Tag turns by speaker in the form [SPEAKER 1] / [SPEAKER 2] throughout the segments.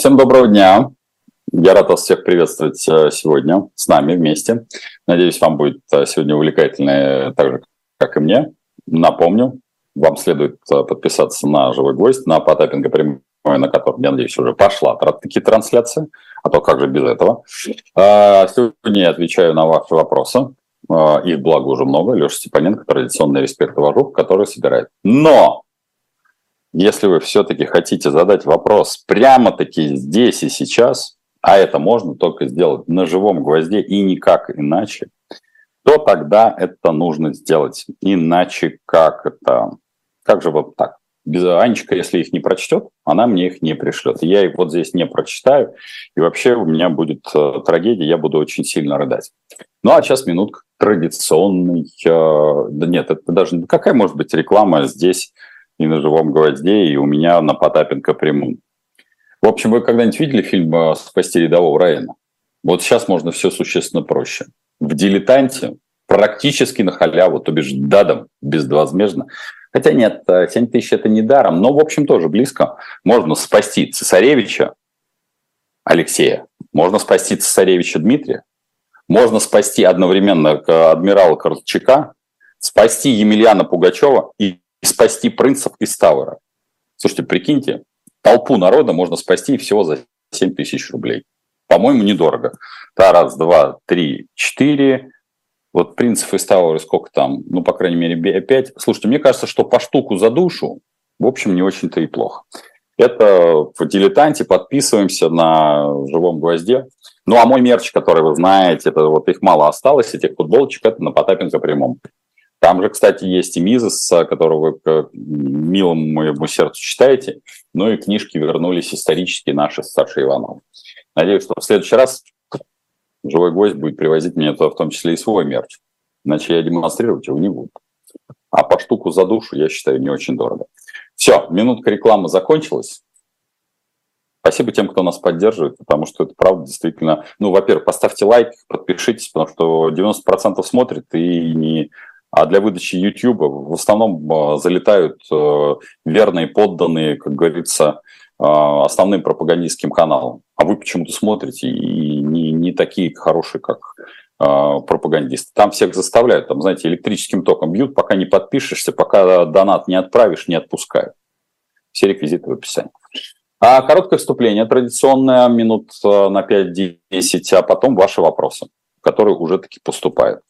[SPEAKER 1] Всем доброго дня. Я рад вас всех приветствовать э, сегодня с нами вместе. Надеюсь, вам будет э, сегодня увлекательно, так же, как и мне. Напомню, вам следует э, подписаться на «Живой гвоздь», на Потапенко прямой, на котором, я надеюсь, уже пошла такие трансляции, а то как же без этого. А, сегодня я отвечаю на ваши вопросы. Их, благо, уже много. Леша Степаненко, традиционный респект и который собирает. Но если вы все-таки хотите задать вопрос прямо-таки здесь и сейчас, а это можно только сделать на живом гвозде и никак иначе, то тогда это нужно сделать. Иначе как это? Как же вот так? Без Анечка, если их не прочтет, она мне их не пришлет. Я их вот здесь не прочитаю, и вообще у меня будет э, трагедия, я буду очень сильно рыдать. Ну а сейчас минутка традиционный. Э, да нет, это даже какая может быть реклама здесь и на живом гвозде, и у меня на Потапенко прямом. В общем, вы когда-нибудь видели фильм э, «Спасти рядового Райана»? Вот сейчас можно все существенно проще. В «Дилетанте» практически на халяву, то бишь дадом, безвозмездно. Хотя нет, 7 э, тысяч это не даром, но, в общем, тоже близко. Можно спасти цесаревича Алексея, можно спасти цесаревича Дмитрия, можно спасти одновременно э, адмирала Корчака, спасти Емельяна Пугачева и и спасти принцев из Тауэра. Слушайте, прикиньте, толпу народа можно спасти всего за 7 тысяч рублей. По-моему, недорого. Да, раз, два, три, четыре. Вот принцев из Тауэра сколько там? Ну, по крайней мере, пять. Слушайте, мне кажется, что по штуку за душу, в общем, не очень-то и плохо. Это в «Дилетанте». Подписываемся на «Живом гвозде». Ну, а мой мерч, который вы знаете, это вот их мало осталось, этих футболочек, это на Потапенко прямом. Там же, кстати, есть и Мизес, которого вы к милому моему сердцу читаете, ну и книжки вернулись исторические наши с Сашей Ивановым. Надеюсь, что в следующий раз живой гость будет привозить мне туда в том числе и свой мерч. Иначе я демонстрировать его не буду. А по штуку за душу, я считаю, не очень дорого. Все, минутка рекламы закончилась. Спасибо тем, кто нас поддерживает, потому что это правда действительно... Ну, во-первых, поставьте лайк, подпишитесь, потому что 90% смотрит и не а для выдачи YouTube в основном а, залетают э, верные подданные, как говорится, а, основным пропагандистским каналам. А вы почему-то смотрите и не, не такие хорошие, как а, пропагандисты. Там всех заставляют, там, знаете, электрическим током бьют, пока не подпишешься, пока донат не отправишь, не отпускают. Все реквизиты в описании. А короткое вступление традиционное, минут на 5-10, а потом ваши вопросы, которые уже таки поступают.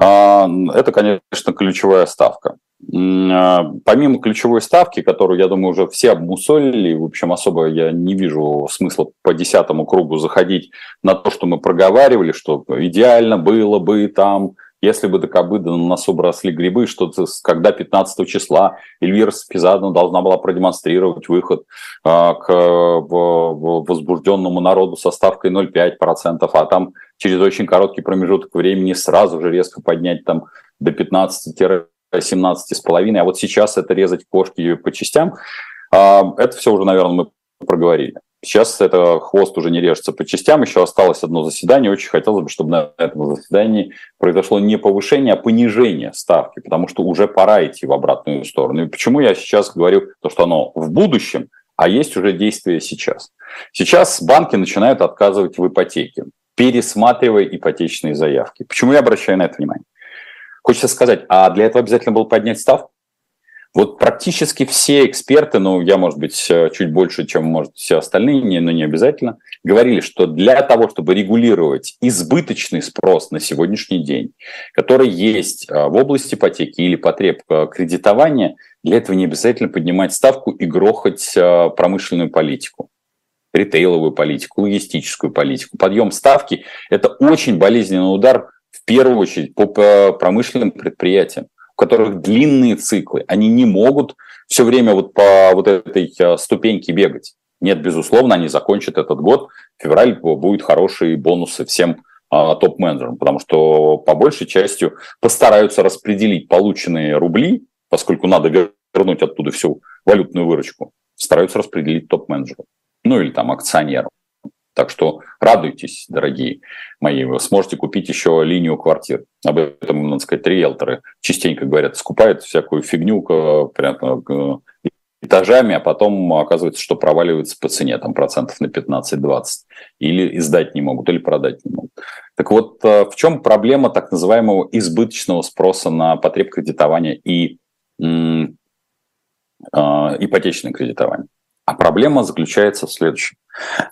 [SPEAKER 1] А, это, конечно, ключевая ставка. А, помимо ключевой ставки, которую, я думаю, уже все обмусолили, в общем, особо я не вижу смысла по десятому кругу заходить на то, что мы проговаривали, что идеально было бы там если бы до кобыда на носу бросли грибы, что когда 15 числа Эльвира Спизадовна должна была продемонстрировать выход а, к возбужденному народу со ставкой 0,5%, а там через очень короткий промежуток времени сразу же резко поднять там до 15 17,5, а вот сейчас это резать кошки по частям, а, это все уже, наверное, мы проговорили. Сейчас это хвост уже не режется по частям, еще осталось одно заседание. Очень хотелось бы, чтобы на этом заседании произошло не повышение, а понижение ставки, потому что уже пора идти в обратную сторону. И почему я сейчас говорю то, что оно в будущем, а есть уже действие сейчас. Сейчас банки начинают отказывать в ипотеке, пересматривая ипотечные заявки. Почему я обращаю на это внимание? Хочется сказать, а для этого обязательно было поднять ставку? Вот практически все эксперты, ну, я, может быть, э, чуть больше, чем, может, все остальные, но не обязательно, говорили, что для того, чтобы регулировать избыточный спрос на сегодняшний день, который есть э, в области ипотеки или потреб э, кредитования, для этого не обязательно поднимать ставку и грохать промышленную политику ритейловую политику, логистическую политику. Подъем ставки – это очень болезненный удар в первую очередь по промышленным предприятиям которых длинные циклы, они не могут все время вот по вот этой э, ступеньке бегать. Нет, безусловно, они закончат этот год. В феврале будут хорошие бонусы всем а, топ-менеджерам, потому что по большей части постараются распределить полученные рубли, поскольку надо вернуть оттуда всю валютную выручку, стараются распределить топ-менеджерам, ну или там акционерам. Так что радуйтесь, дорогие мои, вы сможете купить еще линию квартир. Об этом, надо сказать, риэлторы частенько говорят, скупают всякую фигню, прям, этажами, а потом оказывается, что проваливаются по цене, там процентов на 15-20, или издать не могут, или продать не могут. Так вот, э, в чем проблема так называемого избыточного спроса на потреб кредитования и э, ипотечное кредитование? А проблема заключается в следующем.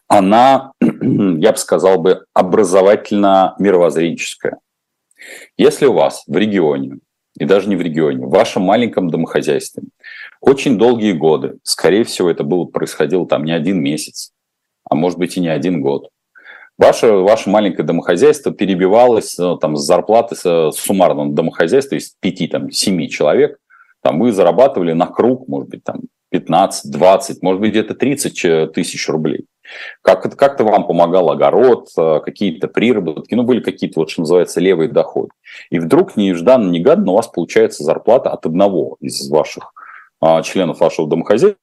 [SPEAKER 1] Она, я бы сказал бы, образовательно-мировоззренческая. Если у вас в регионе, и даже не в регионе, в вашем маленьком домохозяйстве очень долгие годы, скорее всего, это было, происходило там не один месяц, а может быть и не один год, Ваше, ваше маленькое домохозяйство перебивалось ну, там, с зарплаты с, суммарного домохозяйства из 5-7 человек. Там, вы зарабатывали на круг, может быть, там, 15, 20, может быть, где-то 30 тысяч рублей. Как как-то вам помогал огород, э, какие-то приработки, ну, были какие-то, вот что называется, левые доходы. И вдруг нежданно, негаданно у вас получается зарплата от одного из ваших а, членов вашего домохозяйства,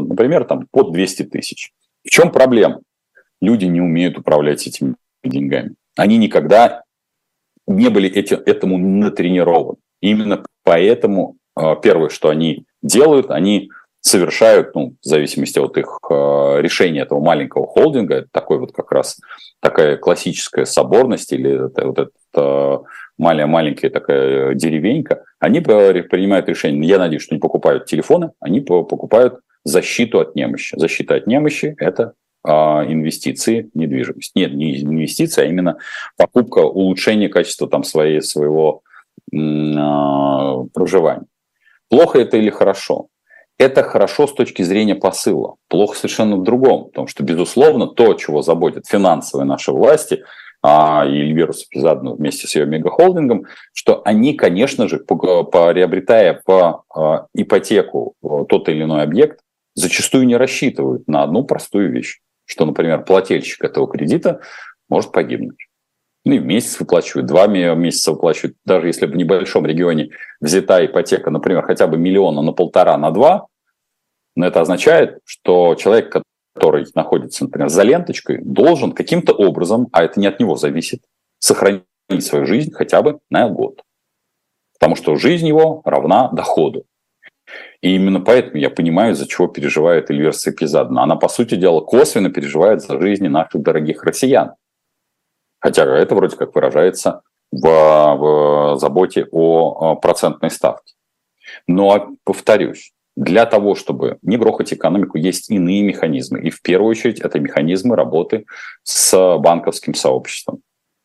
[SPEAKER 1] например, там, под 200 тысяч. В чем проблема? Люди не умеют управлять этими деньгами. Они никогда не были эти, этому натренированы. Именно поэтому первое, что они делают, они совершают, ну, в зависимости от их э, решения этого маленького холдинга, это такой вот как раз такая классическая соборность или это, вот эта э, маленькая, маленькая такая деревенька, они принимают решение, я надеюсь, что не покупают телефоны, они покупают защиту от немощи. Защита от немощи – это э, инвестиции недвижимость. Нет, не инвестиции, а именно покупка, улучшение качества там своей, своего э, проживания. Плохо это или хорошо? Это хорошо с точки зрения посыла. Плохо совершенно в другом, потому что, безусловно, то, чего заботят финансовые наши власти, а, и Эльвиру Сапизадну вместе с ее мегахолдингом, что они, конечно же, приобретая по а, ипотеку тот или иной объект, зачастую не рассчитывают на одну простую вещь, что, например, плательщик этого кредита может погибнуть. Ну и месяц выплачивают, два месяца выплачивают. Даже если в небольшом регионе взята ипотека, например, хотя бы миллиона на полтора, на два, но это означает, что человек, который находится, например, за ленточкой, должен каким-то образом, а это не от него зависит, сохранить свою жизнь хотя бы на год. Потому что жизнь его равна доходу. И именно поэтому я понимаю, из-за чего переживает Эльвира Сапизадна. Она, по сути дела, косвенно переживает за жизни наших дорогих россиян. Хотя это вроде как выражается в, в заботе о процентной ставке. Но, повторюсь, для того, чтобы не грохать экономику, есть иные механизмы. И в первую очередь это механизмы работы с банковским сообществом.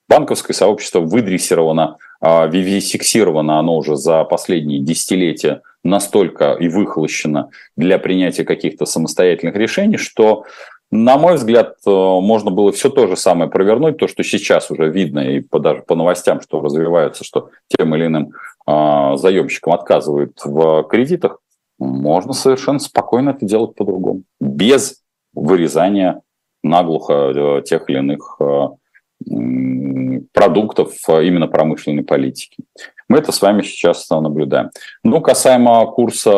[SPEAKER 1] Банковское сообщество выдрессировано, а, вивисексировано оно уже за последние десятилетия настолько и выхолощено для принятия каких-то самостоятельных решений, что на мой взгляд, э, можно было все то же самое провернуть, то, что сейчас уже видно и по, даже по новостям, что развиваются, что тем или иным э, заемщикам отказывают в кредитах, можно совершенно спокойно это делать по-другому, без вырезания наглухо э, тех или иных э, продуктов э, именно промышленной политики. Мы это с вами сейчас наблюдаем. Ну, касаемо курса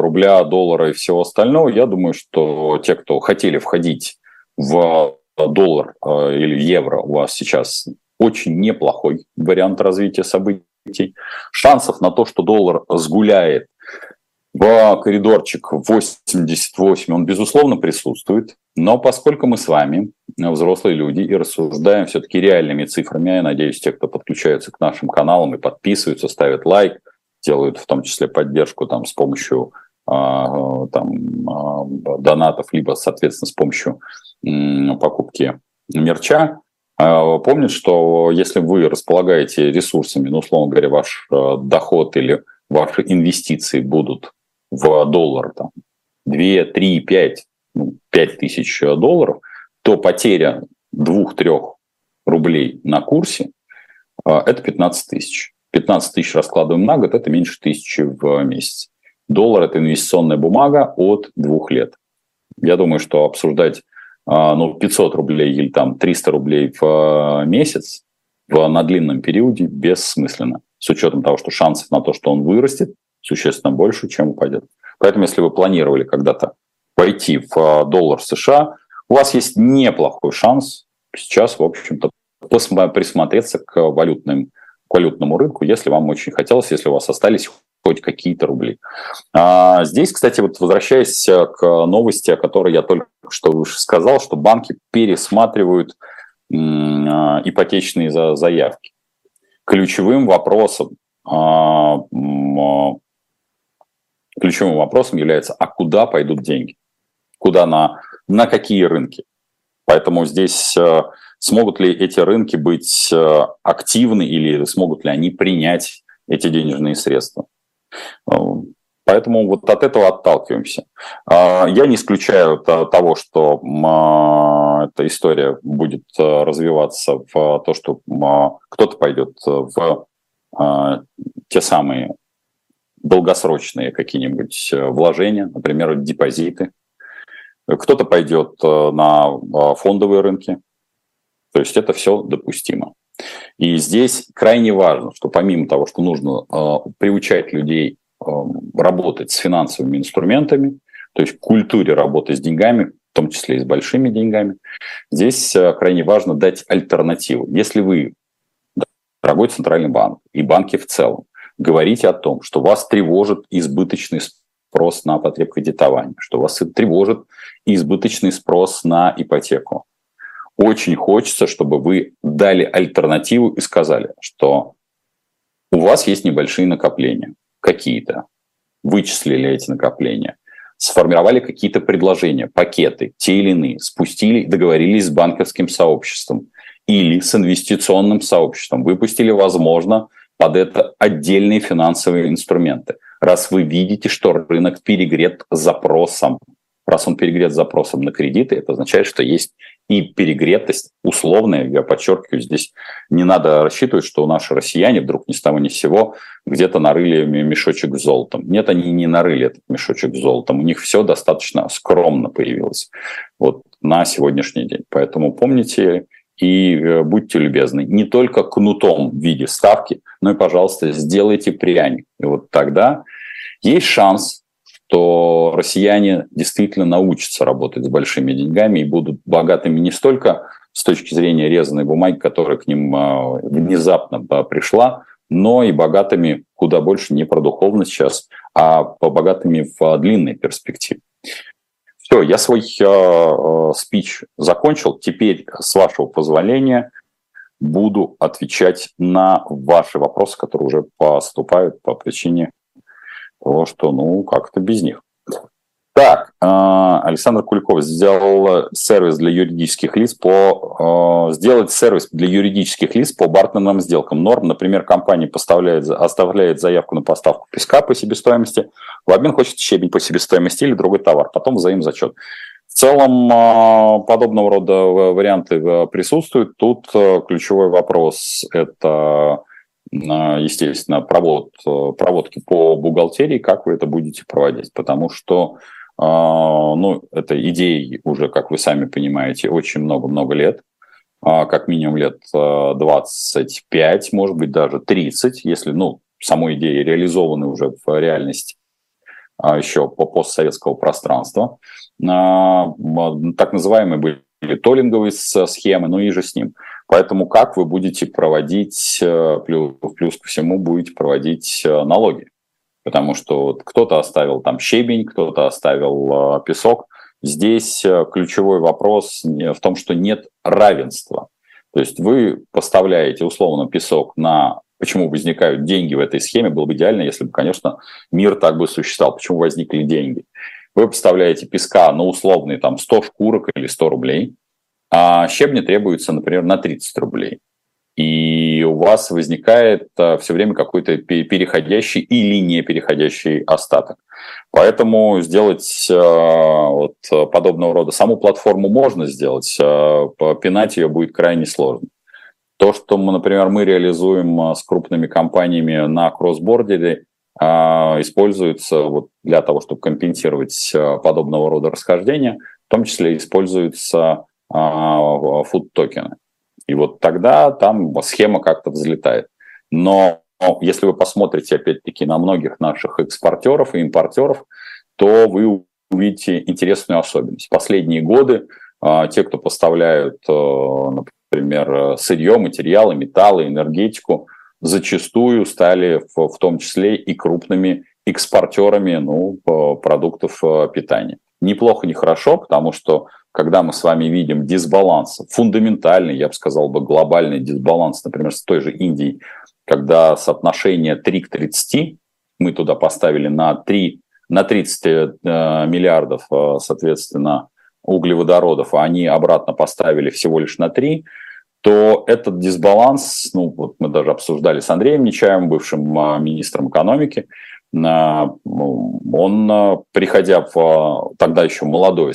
[SPEAKER 1] рубля, доллара и всего остального, я думаю, что те, кто хотели входить в доллар э, или евро, у вас сейчас очень неплохой вариант развития событий. Шансов на то, что доллар сгуляет в коридорчик 88, он, безусловно, присутствует. Но поскольку мы с вами взрослые люди и рассуждаем все-таки реальными цифрами, я надеюсь, те, кто подключается к нашим каналам и подписываются, ставят лайк, делают в том числе поддержку там, с помощью а, там, а, донатов, либо, соответственно, с помощью покупки мерча, а, помнят, что если вы располагаете ресурсами, ну, условно говоря, ваш доход или ваши инвестиции будут в доллар там, 2, 3, 5, ну, 5 тысяч долларов, то потеря 2-3 рублей на курсе а, – это 15 тысяч. 15 тысяч раскладываем на год – это меньше тысячи в месяц. Доллар – это инвестиционная бумага от двух лет. Я думаю, что обсуждать а, ну, 500 рублей или там 300 рублей в а, месяц в, на длинном периоде бессмысленно, с учетом того, что шансов на то, что он вырастет, существенно больше, чем упадет. Поэтому, если вы планировали когда-то пойти в а, доллар США, у вас есть неплохой шанс сейчас, в общем-то, присмотреться к, валютным, к валютному рынку, если вам очень хотелось, если у вас остались хоть какие-то рубли. А здесь, кстати, вот возвращаясь к новости, о которой я только что сказал, что банки пересматривают а, ипотечные заявки. Ключевым вопросом, а, а, ключевым вопросом является, а куда пойдут деньги? Куда на, на какие рынки? Поэтому здесь смогут ли эти рынки быть активны или смогут ли они принять эти денежные средства? Поэтому вот от этого отталкиваемся. А, я не исключаю того, что а, эта история будет а, развиваться в то, что кто-то пойдет в те самые долгосрочные какие-нибудь вложения, например, депозиты. Кто-то пойдет на фондовые рынки. То есть это все допустимо. И здесь крайне важно, что помимо того, что нужно приучать людей работать с финансовыми инструментами, то есть культуре работы с деньгами, в том числе и с большими деньгами. Здесь э, крайне важно дать альтернативу. Если вы, дорогой центральный банк и банки в целом, говорите о том, что вас тревожит избыточный спрос на потреб кредитования, что вас тревожит избыточный спрос на ипотеку, очень хочется, чтобы вы дали альтернативу и сказали, что у вас есть небольшие накопления какие-то, вычислили эти накопления, сформировали какие-то предложения, пакеты, те или иные, спустили, договорились с банковским сообществом или с инвестиционным сообществом, выпустили, возможно, под это отдельные финансовые инструменты. Раз вы видите, что рынок перегрет запросом, раз он перегрет запросом на кредиты, это означает, что есть и перегретость условная, я подчеркиваю, здесь не надо рассчитывать, что наши россияне вдруг ни с того ни с сего где-то нарыли мешочек с золотом. Нет, они не нарыли этот мешочек с золотом, у них все достаточно скромно появилось вот на сегодняшний день. Поэтому помните и э, будьте любезны, не только кнутом в виде ставки, но и, пожалуйста, сделайте пряник. И вот тогда есть шанс то россияне действительно научатся работать с большими деньгами и будут богатыми не столько с точки зрения резаной бумаги, которая к ним а, внезапно пришла, но и богатыми куда больше не про духовность сейчас, а по богатыми в длинной перспективе. Все, я свой э, спич закончил. Теперь, с вашего позволения, буду отвечать на ваши вопросы, которые уже поступают по причине того, что, ну, как-то без них. Так, а, Александр Куликов сделал сервис для юридических лиц по а, сделать сервис для юридических лиц по бартерным сделкам. Норм, например, компания поставляет, оставляет заявку на поставку песка по себестоимости, в обмен хочет щебень по себестоимости или другой товар, потом взаимозачет. В целом а, подобного рода варианты присутствуют. Тут ключевой вопрос – это естественно, провод, проводки по бухгалтерии, как вы это будете проводить, потому что ну, этой идеей уже, как вы сами понимаете, очень много-много лет, а, как минимум лет 25, а, может быть, даже 30, если, ну, самой идеи реализованы уже в реальности еще по постсоветского пространства. Так называемые были толлинговые схемы, ну и же с ним. Поэтому как вы будете проводить, э, плюс, плюс ко всему будете проводить э, налоги? Потому что кто-то оставил там щебень, кто-то оставил э, песок. Здесь ключевой вопрос в том, что нет равенства. То есть вы поставляете условно песок на почему возникают деньги в этой схеме, было бы идеально, если бы, конечно, мир так бы существовал. Почему возникли деньги? Вы поставляете песка на условные там 100 шкурок или 100 рублей, а щебня требуется, например, на 30 рублей. И у вас возникает а, все время какой-то переходящий или не переходящий остаток. Поэтому сделать а, вот подобного рода саму платформу можно сделать, а, пинать ее будет крайне сложно. То, что мы, например, мы реализуем с крупными компаниями на кроссбордере, используется вот для того, чтобы компенсировать подобного рода расхождения, в том числе используется фуд-токены. И вот тогда там схема как-то взлетает. Но если вы посмотрите, опять-таки, на многих наших экспортеров и импортеров, то вы увидите интересную особенность. Последние годы а, те, кто поставляют, э, например, сырье, материалы, металлы, энергетику, зачастую стали в, том числе и крупными экспортерами ну, продуктов питания. Неплохо, не хорошо, потому что когда мы с вами видим дисбаланс, фундаментальный, я бы сказал бы, глобальный дисбаланс, например, с той же Индией, когда соотношение 3 к 30, мы туда поставили на 3, на 30 э, миллиардов, э, соответственно, углеводородов, а они обратно поставили всего лишь на 3, то этот дисбаланс, ну вот мы даже обсуждали с Андреем Нечаевым, бывшим э, министром экономики, он, приходя в тогда еще молодое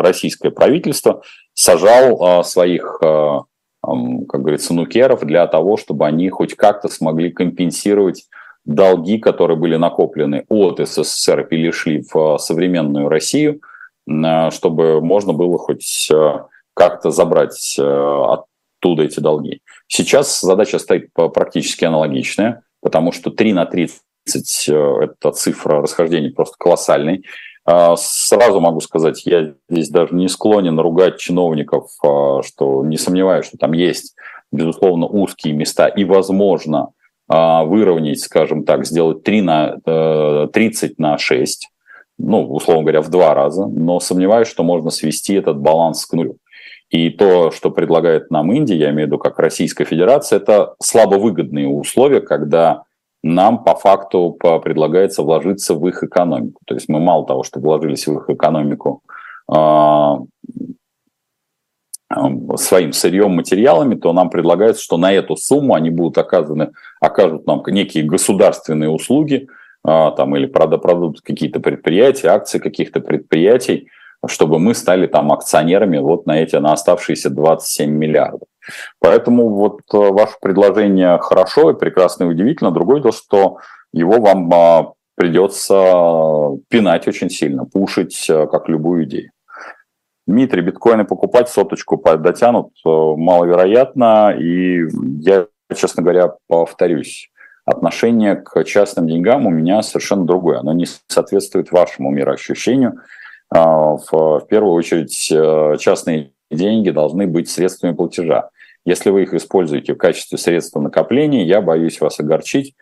[SPEAKER 1] российское правительство, сажал своих, как говорится, нукеров для того, чтобы они хоть как-то смогли компенсировать долги, которые были накоплены от СССР и перешли в современную Россию, чтобы можно было хоть как-то забрать оттуда эти долги. Сейчас задача стоит практически аналогичная, потому что 3 на 30 30 э, это цифра расхождения просто колоссальный. А, сразу могу сказать, я здесь даже не склонен ругать чиновников, а, что не сомневаюсь, что там есть, безусловно, узкие места и, возможно, а, выровнять, скажем так, сделать 3 на, 30 э, на 6, ну, условно говоря, в два раза, но сомневаюсь, что можно свести этот баланс к нулю. И то, что предлагает нам Индия, я имею в виду как Российская Федерация, это слабовыгодные условия, когда нам по факту предлагается вложиться в их экономику. То есть мы мало того, что вложились в их экономику а, своим сырьем, материалами, то нам предлагается, что на эту сумму они будут оказаны, окажут нам некие государственные услуги, а, там, или продадут какие-то предприятия, акции каких-то предприятий, чтобы мы стали там акционерами вот на эти, на оставшиеся 27 миллиардов. Поэтому вот э, ваше предложение хорошо и прекрасно и удивительно. Другое дело, что его вам а, придется пинать очень сильно, пушить э, как любую идею. Дмитрий, биткоины покупать соточку дотянут э, маловероятно, и я, честно говоря, повторюсь, отношение к частным деньгам у меня совершенно другое. Оно не соответствует вашему мироощущению. А, в, первую очередь, частные деньги должны быть средствами платежа. Если вы их используете в качестве средства накопления, я боюсь вас огорчить.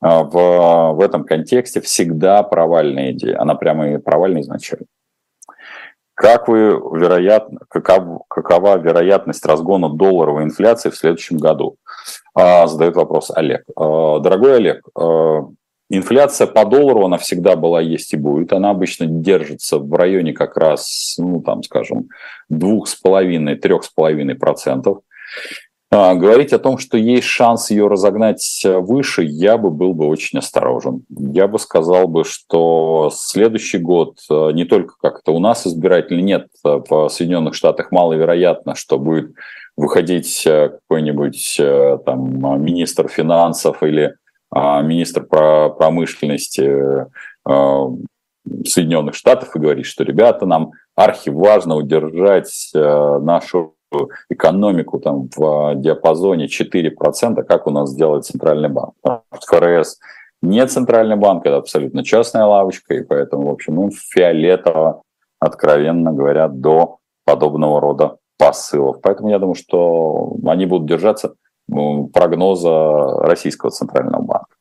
[SPEAKER 1] А, в, в этом контексте всегда провальная идея. Она прямо и провальная изначально. Как вы, вероятно, каков, какова вероятность разгона долларовой инфляции в следующем году? А, задает вопрос Олег. Дорогой Олег, инфляция по доллару, она всегда была, есть и будет. Она обычно держится в районе как раз, ну, там, скажем, 2,5-3,5%. процентов. А, говорить о том, что есть шанс ее разогнать э, выше, я бы был бы очень осторожен. Я бы сказал бы, что следующий год э, не только как это у нас избирателей нет э, в Соединенных Штатах, маловероятно, что будет выходить какой-нибудь там министр финансов или министр промышленности Соединенных Штатов и говорить, что ребята, нам архиважно удержать нашу экономику там в диапазоне 4%, как у нас делает Центральный банк. ФРС не Центральный банк, это абсолютно частная лавочка, и поэтому, в общем, ну, фиолетово, откровенно говоря, до подобного рода посылов. Поэтому я думаю, что они будут держаться прогноза Российского Центрального банка.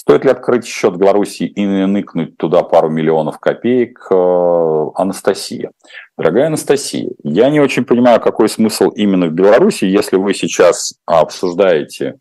[SPEAKER 1] Стоит ли открыть счет в Беларуси и ныкнуть туда пару миллионов копеек? Э, Анастасия. Дорогая Анастасия, я не очень понимаю, какой смысл именно в Беларуси, если вы сейчас обсуждаете э,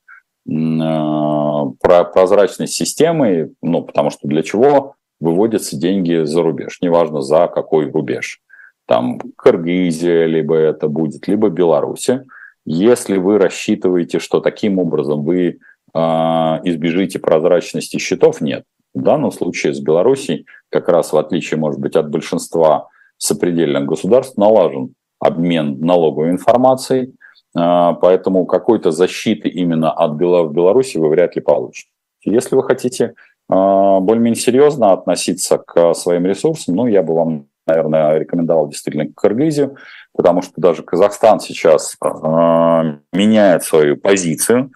[SPEAKER 1] про прозрачность системы, ну, потому что для чего выводятся деньги за рубеж, неважно за какой рубеж. Там Кыргызия, либо это будет, либо Беларуси. Если вы рассчитываете, что таким образом вы а, избежите прозрачности счетов, нет. В данном случае с Белоруссией, как раз в отличие, может быть, от большинства сопредельных государств, налажен обмен налоговой информацией, а, поэтому какой-то защиты именно от Беларуси вы вряд ли получите. Если вы хотите а, более-менее серьезно относиться к своим ресурсам, ну, я бы вам, наверное, рекомендовал действительно Кыргызию, потому что даже Казахстан сейчас меняет свою позицию,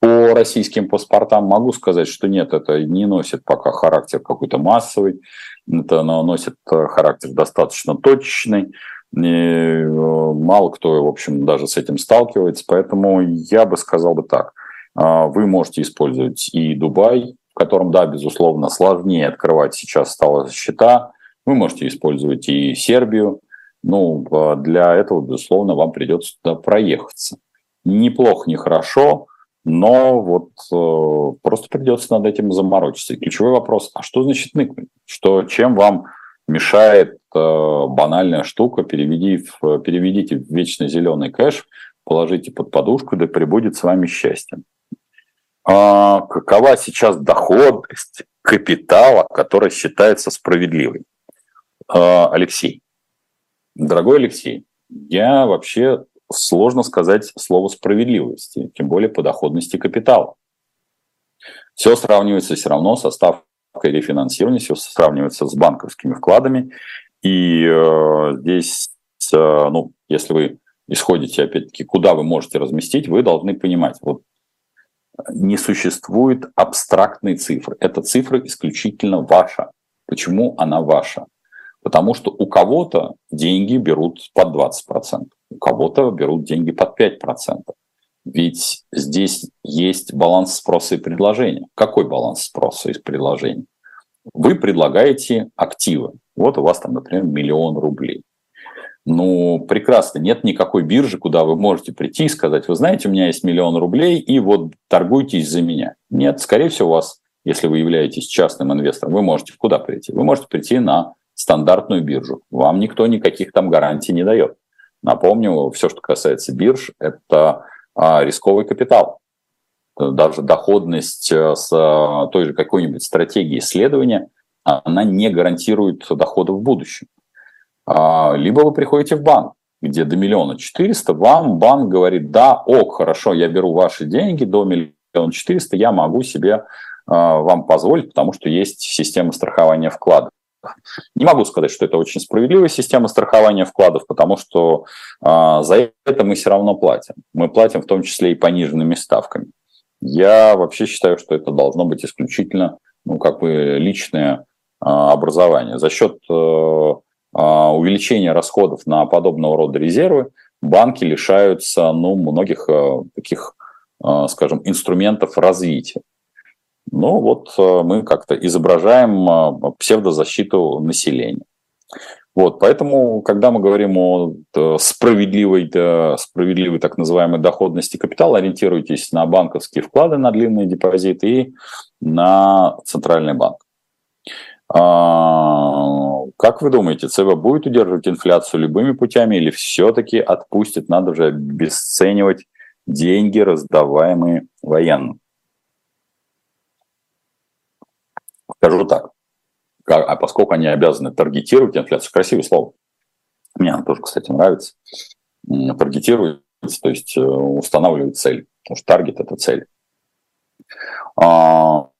[SPEAKER 1] по российским паспортам могу сказать, что нет, это не носит пока характер какой-то массовый, это носит э, характер достаточно точечный, и э, мало кто, в общем, даже с этим сталкивается, поэтому я бы сказал бы так. Вы можете использовать и Дубай, в котором, да, безусловно, сложнее открывать сейчас стало счета. Вы можете использовать и Сербию. Ну, для этого, безусловно, вам придется туда проехаться. Неплохо, не хорошо, но вот э, просто придется над этим заморочиться. И ключевой вопрос, а что значит ныкнуть? Что, чем вам мешает э, банальная штука, переведи в, переведите в вечно зеленый кэш, положите под подушку, да прибудет с вами счастье. А какова сейчас доходность капитала, которая считается справедливой? А, Алексей, дорогой Алексей, я вообще сложно сказать слово справедливости, тем более по доходности капитала. Все сравнивается все равно со ставкой рефинансирования, все сравнивается с банковскими вкладами. И э, здесь, э, ну, если вы исходите, опять-таки, куда вы можете разместить, вы должны понимать, вот не существует абстрактной цифры. Эта цифра исключительно ваша. Почему она ваша? Потому что у кого-то деньги берут под 20%, у кого-то берут деньги под 5%. Ведь здесь есть баланс спроса и предложения. Какой баланс спроса и предложения? Вы предлагаете активы. Вот у вас там, например, миллион рублей. Ну, прекрасно, нет никакой биржи, куда вы можете прийти и сказать, вы знаете, у меня есть миллион рублей, и вот торгуйтесь за меня. Нет, скорее всего, у вас, если вы являетесь частным инвестором, вы можете куда прийти? Вы можете прийти на стандартную биржу. Вам никто никаких там гарантий не дает. Напомню, все, что касается бирж, это а, рисковый капитал. Даже доходность э, с э, той же какой-нибудь стратегии исследования, она не гарантирует дохода в будущем. А, либо вы приходите в банк, где до миллиона четыреста, вам банк говорит, да, ок, хорошо, я беру ваши деньги до миллиона четыреста, я могу себе а, вам позволить, потому что есть система страхования вкладов. Не могу сказать, что это очень справедливая система страхования вкладов, потому что а, за это мы все равно платим. Мы платим в том числе и пониженными ставками. Я вообще считаю, что это должно быть исключительно ну, как бы личное а, образование. За счет а, а, увеличения расходов на подобного рода резервы банки лишаются ну, многих а, таких, а, скажем, инструментов развития. Ну вот э, мы как-то изображаем э, псевдозащиту населения. Вот, поэтому, когда мы говорим о справедливой, справедливой так называемой доходности капитала, ориентируйтесь на банковские вклады, на длинные депозиты и на центральный банк. А, как вы думаете, ЦБ будет удерживать инфляцию любыми путями или все-таки отпустит? Надо же обесценивать деньги, раздаваемые военным. Скажу так. А поскольку они обязаны таргетировать инфляцию, красивое слово. Мне оно тоже, кстати, нравится. Таргетировать, то есть э, устанавливать цель. Потому что таргет – это цель. А,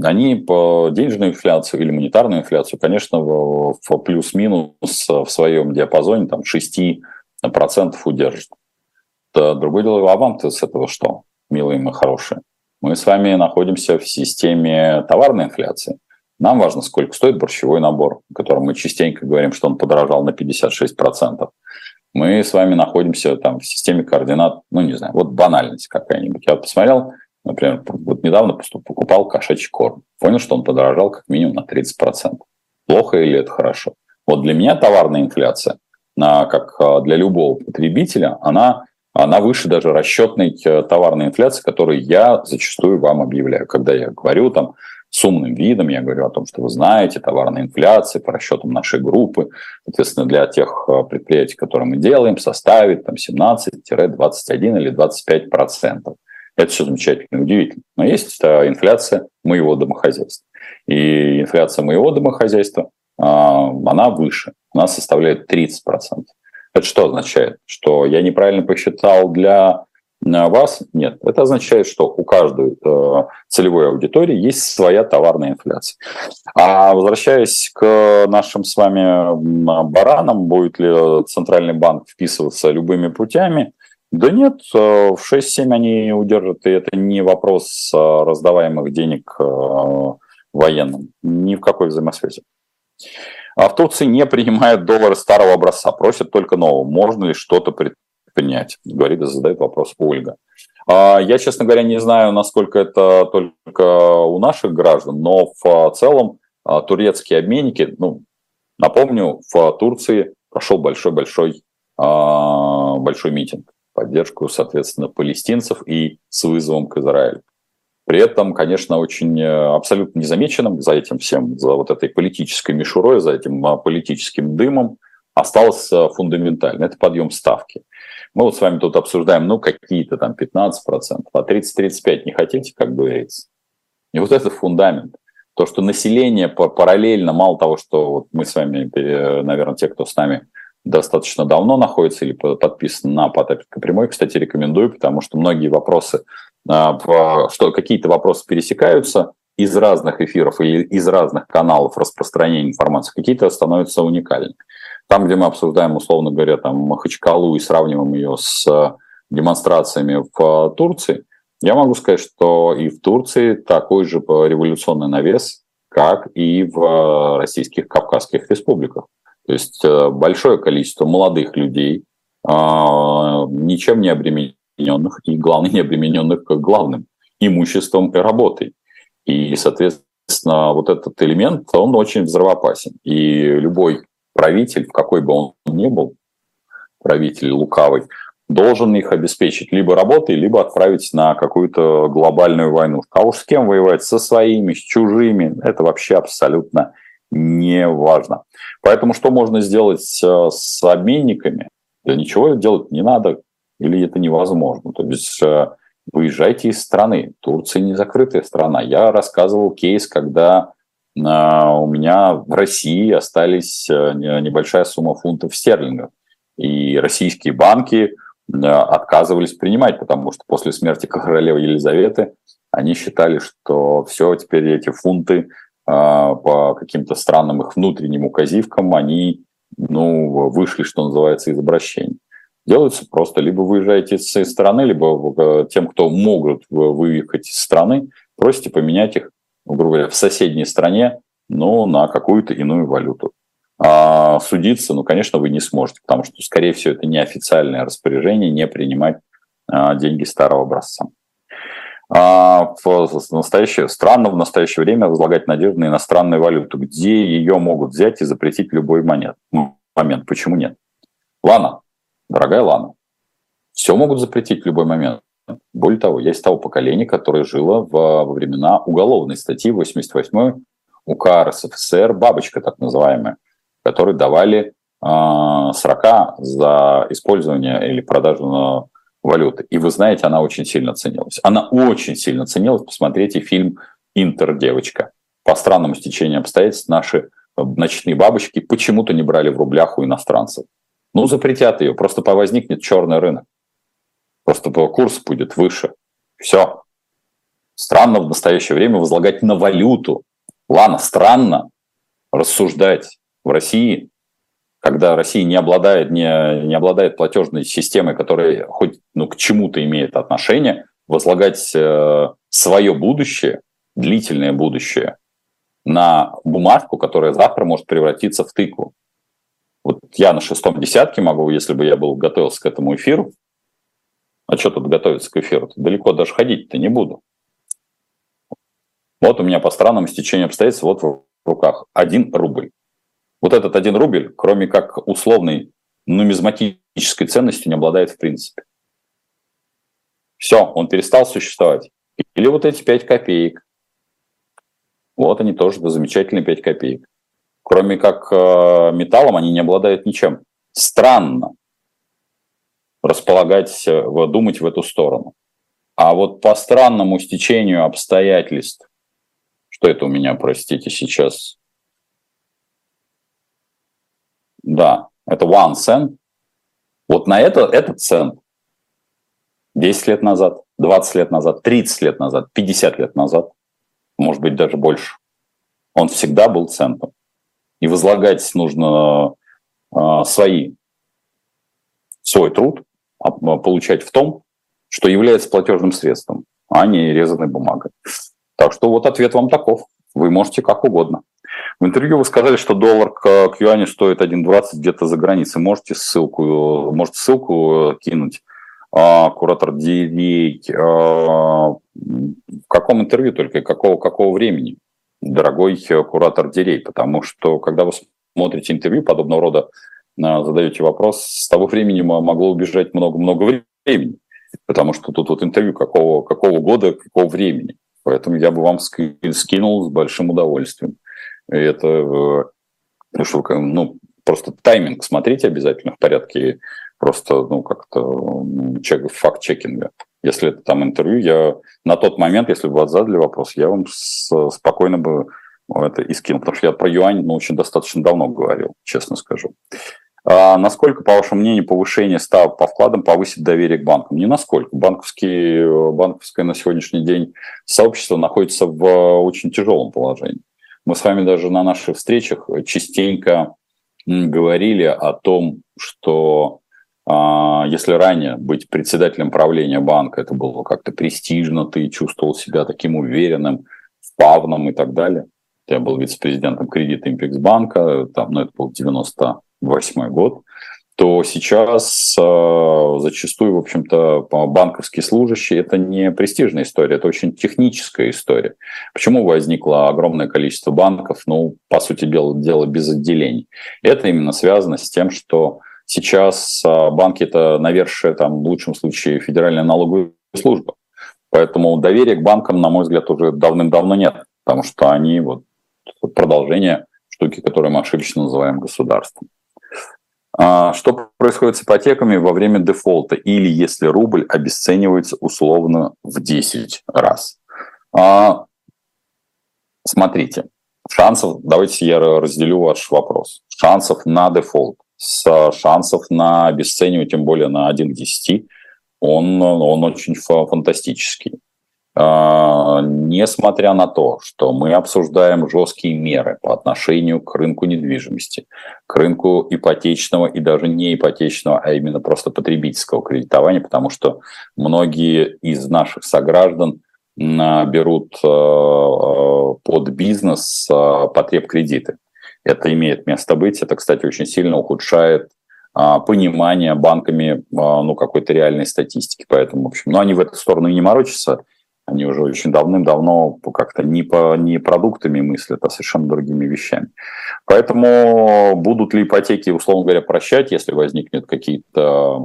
[SPEAKER 1] они по денежную инфляцию или монетарную инфляцию, конечно, в плюс-минус в своем диапазоне там 6% удержат. Другое дело, а вам-то с этого что, милые мы хорошие? Мы с вами находимся в системе товарной инфляции. Нам важно, сколько стоит борщевой набор, о котором мы частенько говорим, что он подорожал на 56%. Мы с вами находимся там в системе координат, ну, не знаю, вот банальность какая-нибудь. Я посмотрел, например, вот недавно покупал кошачий корм. Понял, что он подорожал как минимум на 30%. Плохо или это хорошо? Вот для меня товарная инфляция, как а, для любого потребителя, она она выше даже расчетной э, товарной инфляции, которую я зачастую вам объявляю. Когда я говорю там с умным видом, я говорю о том, что вы знаете, товарная инфляция по расчетам нашей группы, соответственно, для тех э, предприятий, которые мы делаем, составит там 17-21 или 25 процентов. Это все замечательно удивительно. Но есть э, инфляция моего домохозяйства. И инфляция моего домохозяйства, она выше. Она составляет 30 процентов. Это что означает? Что я неправильно посчитал для э, вас? Нет. Это означает, что у каждой э, целевой аудитории есть своя товарная инфляция. А возвращаясь к нашим с вами баранам, будет ли Центральный банк вписываться любыми путями? Да нет, э, в 6-7 они удержат, и это не вопрос раздаваемых денег военным. Ни в какой взаимосвязи. А в Турции не принимают доллары старого образца, просят только нового. Можно ли что-то предпринять? Говорит и задает вопрос Ольга. А, я, честно говоря, не знаю, насколько это только у наших граждан, но в целом а, турецкие обменники, ну, напомню, в Турции прошел большой-большой большой митинг поддержку, соответственно, палестинцев и с вызовом к Израилю. При этом, конечно, очень э, абсолютно незамеченным за этим всем, за вот этой политической мишурой, за этим а, политическим дымом осталось э, фундаментально. Это подъем ставки. Мы вот с вами тут обсуждаем, ну, какие-то там 15%, а 30-35 не хотите, как говорится. И вот это фундамент. То, что население параллельно, мало того, что вот мы с вами, э, наверное, те, кто с нами достаточно давно находится или подписан на Потапенко прямой, кстати, рекомендую, потому что многие вопросы, а, что какие-то вопросы пересекаются из разных эфиров или из разных каналов распространения информации, какие-то становятся уникальными. Там, где мы обсуждаем, условно говоря, там Махачкалу и сравниваем ее с демонстрациями в Турции, я могу сказать, что и в Турции такой же революционный навес, как и в российских Кавказских республиках. То есть э, большое количество молодых людей, а, ничем не обремененных, и главное, не обремененных главным имуществом и работой. И, соответственно, вот этот элемент, он очень взрывоопасен. И любой правитель, какой бы он ни был, правитель лукавый, должен их обеспечить либо работой, либо отправить на какую-то глобальную войну. А уж с кем воевать? Со своими, с чужими. Это вообще абсолютно не важно. Поэтому что можно сделать э, с обменниками? Да ничего делать не надо или это невозможно. То есть э, выезжайте из страны. Турция не закрытая страна. Я рассказывал кейс, когда э, у меня в России остались небольшая сумма фунтов стерлингов. И российские банки отказывались принимать, потому что после смерти королевы Елизаветы они считали, что все, теперь эти фунты по каким-то странным их внутренним указивкам они ну, вышли, что называется, из обращения. Делается просто, либо выезжаете из страны, либо э, тем, кто могут выехать из страны, просите поменять их, грубо говоря, в соседней стране, но на какую-то иную валюту. А судиться, ну, конечно, вы не сможете, потому что, скорее всего, это неофициальное распоряжение не принимать а, деньги старого образца. А, в настоящее, странно в настоящее время возлагать надежду на иностранную валюту, где ее могут взять и запретить любой монет, момент. Почему нет? Лана, дорогая Лана, все могут запретить в любой момент. Более того, я из того поколения, которое жило во времена уголовной статьи 88 УК РСФСР, бабочка так называемая, которые давали э, срока за использование или продажу валюты. И вы знаете, она очень сильно ценилась. Она очень сильно ценилась. Посмотрите фильм «Интер, девочка». По странному стечению обстоятельств наши э, ночные бабочки почему-то не брали в рублях у иностранцев. Ну, запретят ее, просто возникнет черный рынок. Просто курс будет выше. Все. Странно в настоящее время возлагать на валюту. Ладно, странно рассуждать в России когда Россия не обладает, не, не обладает платежной системой, которая хоть ну, к чему-то имеет отношение, возлагать э, свое будущее, длительное будущее, на бумажку, которая завтра может превратиться в тыкву. Вот я на шестом десятке могу, если бы я был готовился к этому эфиру, а что тут готовиться к эфиру? Далеко даже ходить-то не буду. Вот у меня по странному стечению обстоятельств вот в руках один рубль. Вот этот один рубль, кроме как условной нумизматической ценности, не обладает в принципе. Все, он перестал существовать. Или вот эти 5 копеек. Вот они тоже замечательные 5 копеек. Кроме как э, металлом, они не обладают ничем. Странно располагать, э, думать в эту сторону. А вот по странному стечению обстоятельств, что это у меня, простите, сейчас Да, это one cent. Вот на это, этот цент 10 лет назад, 20 лет назад, 30 лет назад, 50 лет назад, может быть, даже больше, он всегда был центом. И возлагать нужно э, свои, свой труд, а, получать в том, что является платежным средством, а не резаной бумагой. Так что вот ответ вам таков. Вы можете как угодно. В интервью вы сказали, что доллар к, к юаню стоит 1,20 где-то за границей. Можете ссылку, можете ссылку кинуть. А, куратор Дирей, а, в каком интервью только и какого, какого времени, дорогой куратор Дирей? Потому что, когда вы смотрите интервью подобного рода, а, задаете вопрос, с того времени могло убежать много-много времени, потому что тут вот интервью какого, какого года, какого времени. Поэтому я бы вам скинул с большим удовольствием. И это э, что, ну, просто тайминг смотрите обязательно в порядке просто, ну, как-то чек, факт-чекинга. Если это там интервью, я на тот момент, если бы вас задали вопрос, я вам с, спокойно бы это и скинул, потому что я про юань ну, очень достаточно давно говорил, честно скажу. А насколько, по вашему мнению, повышение ставок по вкладам повысит доверие к банкам? Не насколько. Банковские, банковское на сегодняшний день сообщество находится в очень тяжелом положении. Мы с вами даже на наших встречах частенько говорили о том, что если ранее быть председателем правления банка, это было как-то престижно, ты чувствовал себя таким уверенным, впавным и так далее. Я был вице-президентом кредита Импекс банка, там, ну, это был 98 год, то сейчас э, зачастую, в общем-то, банковские служащие – это не престижная история, это очень техническая история. Почему возникло огромное количество банков, ну, по сути дела, дело без отделений? Это именно связано с тем, что Сейчас а, банки это навершие, там, в лучшем случае, федеральная налоговая служба. Поэтому доверия к банкам, на мой взгляд, уже давным-давно нет, потому что они вот продолжение штуки, которую мы ошибочно называем государством. А, что происходит с ипотеками во время дефолта или если рубль обесценивается условно в 10 раз? А, смотрите, шансов, давайте я разделю ваш вопрос. Шансов на дефолт с шансов на обесценивание, тем более на 1 к 10, он, он очень фантастический. А, несмотря на то, что мы обсуждаем жесткие меры по отношению к рынку недвижимости, к рынку ипотечного и даже не ипотечного, а именно просто потребительского кредитования, потому что многие из наших сограждан берут а, под бизнес а, потреб кредиты это имеет место быть. Это, кстати, очень сильно ухудшает а, понимание банками а, ну, какой-то реальной статистики. Поэтому, в общем, ну, они в эту сторону и не морочатся. Они уже очень давным-давно как-то не, по, не продуктами мыслят, а совершенно другими вещами. Поэтому будут ли ипотеки, условно говоря, прощать, если возникнет какие-то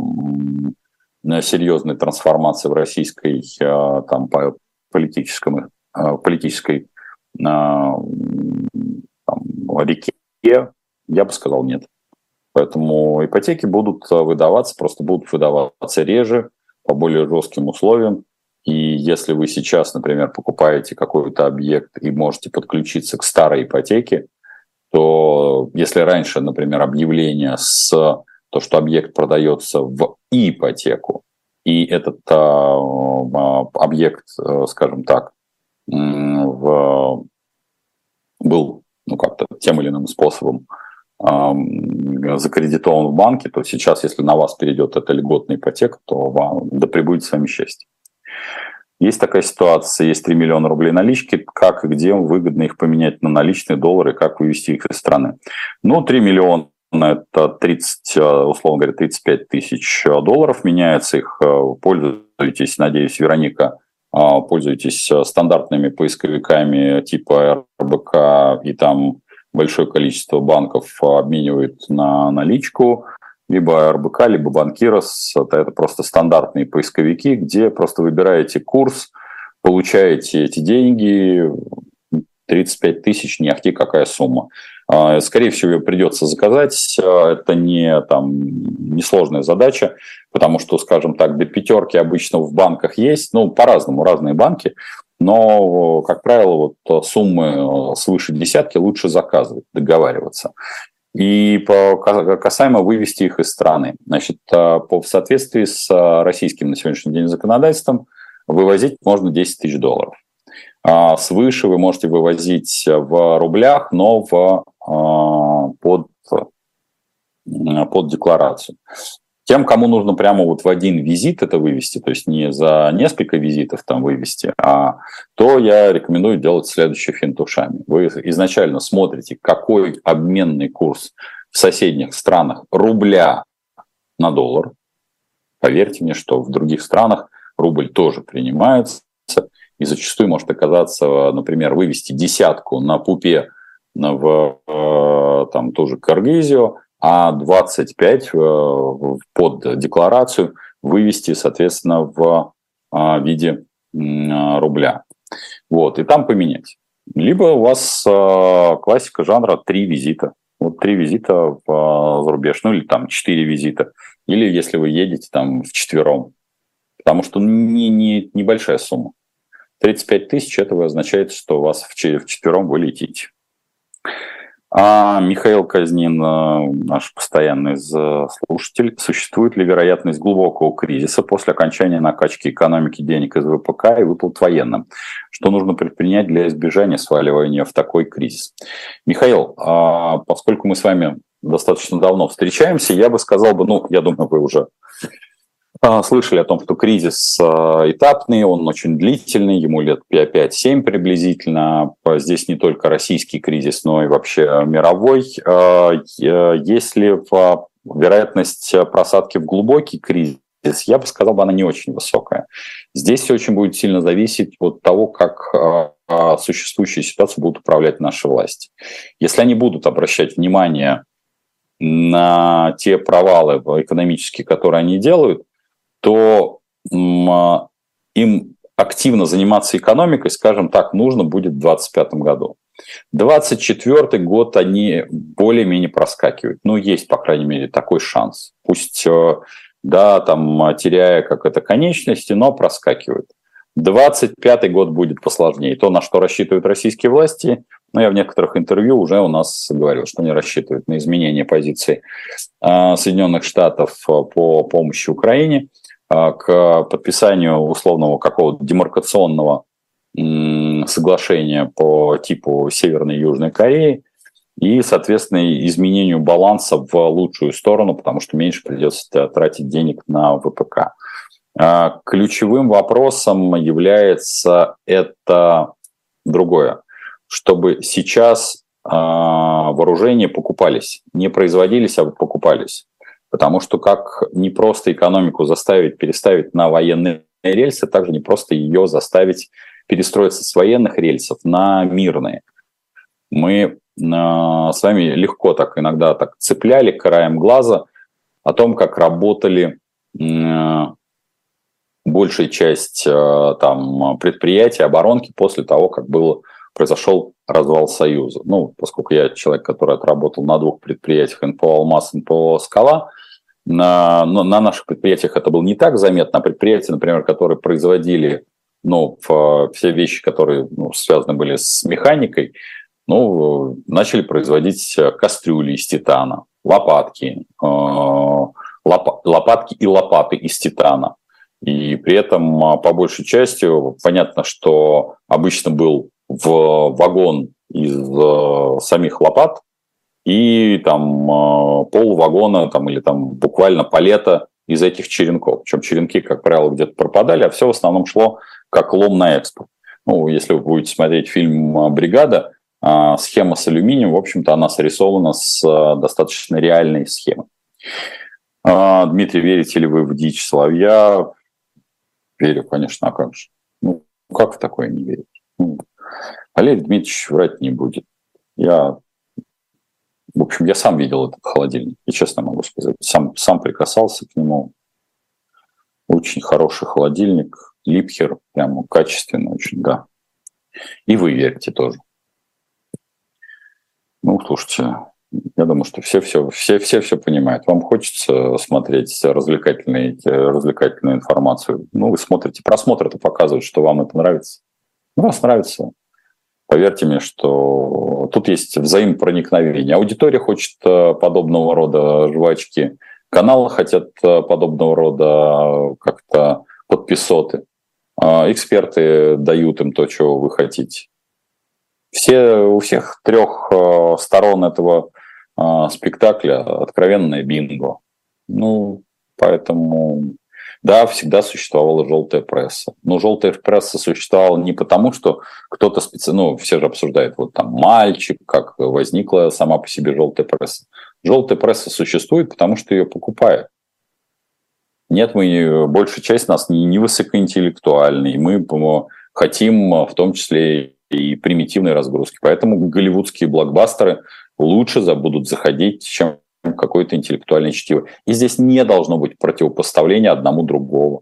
[SPEAKER 1] серьезные трансформации в российской а, там, политическом, политической там, реке, я бы сказал нет. Поэтому ипотеки будут выдаваться, просто будут выдаваться реже, по более жестким условиям. И если вы сейчас, например, покупаете какой-то объект и можете подключиться к старой ипотеке, то если раньше, например, объявление с то, что объект продается в ипотеку, и этот а, а, объект, э, скажем так, в, был ну, как-то тем или иным способом э, закредитован в банке, то сейчас, если на вас перейдет эта льготная ипотека, то вам да прибудет с вами счастье. Есть такая ситуация, есть 3 миллиона рублей налички, как и где выгодно их поменять на наличные доллары, как вывести их из страны. Ну, 3 миллиона это 30, условно говоря, 35 тысяч долларов меняется их, э, пользуйтесь, надеюсь, Вероника пользуетесь э, стандартными поисковиками типа РБК, и там большое количество банков обменивает на наличку, либо РБК, либо Банкирос. Это просто стандартные поисковики, где просто выбираете курс, получаете эти деньги, 35 тысяч, не ахти какая сумма. А, скорее всего, ее придется заказать. А, это не там несложная задача, потому что, скажем так, до пятерки обычно в банках есть, ну, по-разному, разные банки, но, как правило, вот суммы свыше десятки лучше заказывать, договариваться. И касаемо вывести их из страны. Значит, а, в соответствии с российским на сегодняшний день законодательством, вывозить можно 10 тысяч долларов. А свыше вы можете вывозить в рублях, но в, а, под, под декларацию. Тем, кому нужно прямо вот в один визит это вывести, то есть не за несколько визитов там вывести, а то я рекомендую делать следующее финтушами. Вы изначально смотрите, какой обменный курс в соседних странах рубля на доллар, Поверьте мне, что в других странах рубль тоже принимается, и зачастую может оказаться, например, вывести десятку на пупе в э, там тоже Кыргызию, а 25 э, под декларацию вывести, соответственно, в э, виде рубля. Вот, и там поменять. Либо у вас классика жанра три визита. Вот три визита в зарубеж, ну или там четыре визита. Или если вы едете там в четвером. Потому что не, не, небольшая сумма. 35 тысяч этого означает, что вас в четвером вы летите. А Михаил Казнин, э, наш постоянный слушатель, существует ли вероятность глубокого кризиса после окончания накачки экономики денег из ВПК и выплат военным? Что нужно предпринять для избежания сваливания в такой кризис? Михаил, а поскольку мы с вами достаточно давно встречаемся, я бы сказал бы, ну, я думаю, вы уже слышали о том, что кризис а, этапный, он очень длительный, ему лет 5-7 приблизительно. Здесь не только российский кризис, но и вообще мировой. А, если вероятность просадки в глубокий кризис, я бы сказал, она не очень высокая. Здесь все очень будет сильно зависеть от того, как существующую ситуацию будут управлять наши власти. Если они будут обращать внимание на те провалы экономические, которые они делают, то а, им активно заниматься экономикой, скажем так, нужно будет в 2025 году. 24 год они более-менее проскакивают. Ну, есть, по крайней мере, такой шанс. Пусть, э, да, там, теряя как это конечности, но проскакивают. 25 год будет посложнее. То, на что рассчитывают российские власти, ну, я в некоторых интервью уже у нас говорил, что они рассчитывают на изменение позиции э, Соединенных Штатов э, по помощи Украине – а, к подписанию условного какого-то демаркационного соглашения по типу Северной и Южной Кореи и, соответственно, изменению баланса в лучшую сторону, потому что меньше придется тратить денег на ВПК. А, ключевым вопросом является это другое, чтобы сейчас а, вооружения покупались, не производились, а покупались. Потому что как не просто экономику заставить переставить на военные рельсы, также не просто ее заставить перестроиться с военных рельсов на мирные. Мы э, с вами легко так иногда так цепляли краем глаза о том, как работали большая часть э, там, предприятий, оборонки после того, как был, произошел развал Союза. Ну, поскольку я человек, который отработал на двух предприятиях НПО «Алмаз», НПО «Скала», на, но на наших предприятиях это было не так заметно. А предприятия, например, которые производили ну, все вещи, которые ну, связаны были с механикой, ну, начали производить кастрюли из титана, лопатки, э, лопатки и лопаты из титана. И при этом, а, по большей части, понятно, что обычно был в вагон из э, самих лопат, и там а, пол вагона там, или там буквально палета из этих черенков. Причем черенки, как правило, где-то пропадали, а все в основном шло как лом на экспорт. Ну, если вы будете смотреть фильм а, «Бригада», а, схема с алюминием, в общем-то, она срисована с достаточно реальной схемой. Дмитрий, верите ли вы в дичь соловья? Верю, конечно, а как же? Ну, как в такое не верить? Ну, Валерий Дмитриевич врать не будет. Я в общем, я сам видел этот холодильник, и честно могу сказать. Сам, сам прикасался к нему. Очень хороший холодильник. Липхер, прямо качественный очень, да. И вы верите тоже. Ну, слушайте, я думаю, что все все, все, все, все понимают. Вам хочется смотреть развлекательные, развлекательную информацию. Ну, вы смотрите, просмотр это показывает, что вам это нравится. Ну, вас нравится, Поверьте мне, что тут есть взаимопроникновение. Аудитория хочет э, подобного рода жвачки, каналы хотят э, подобного рода как-то подписоты. А эксперты дают им то, чего вы хотите. Все, у всех трех э, сторон этого спектакля откровенное бинго. Ну, поэтому да, всегда существовала желтая пресса. Но желтая пресса существовала не потому, что кто-то специально, ну, все же обсуждают, вот там мальчик, как возникла сама по себе желтая пресса. Желтая пресса существует, потому что ее покупают. Нет, мы, большая часть нас не, не высокоинтеллектуальный, мы хотим в том числе и примитивной разгрузки. Поэтому голливудские блокбастеры лучше будут заходить, чем какое-то интеллектуальное чтиво. И здесь не должно быть противопоставления одному другого.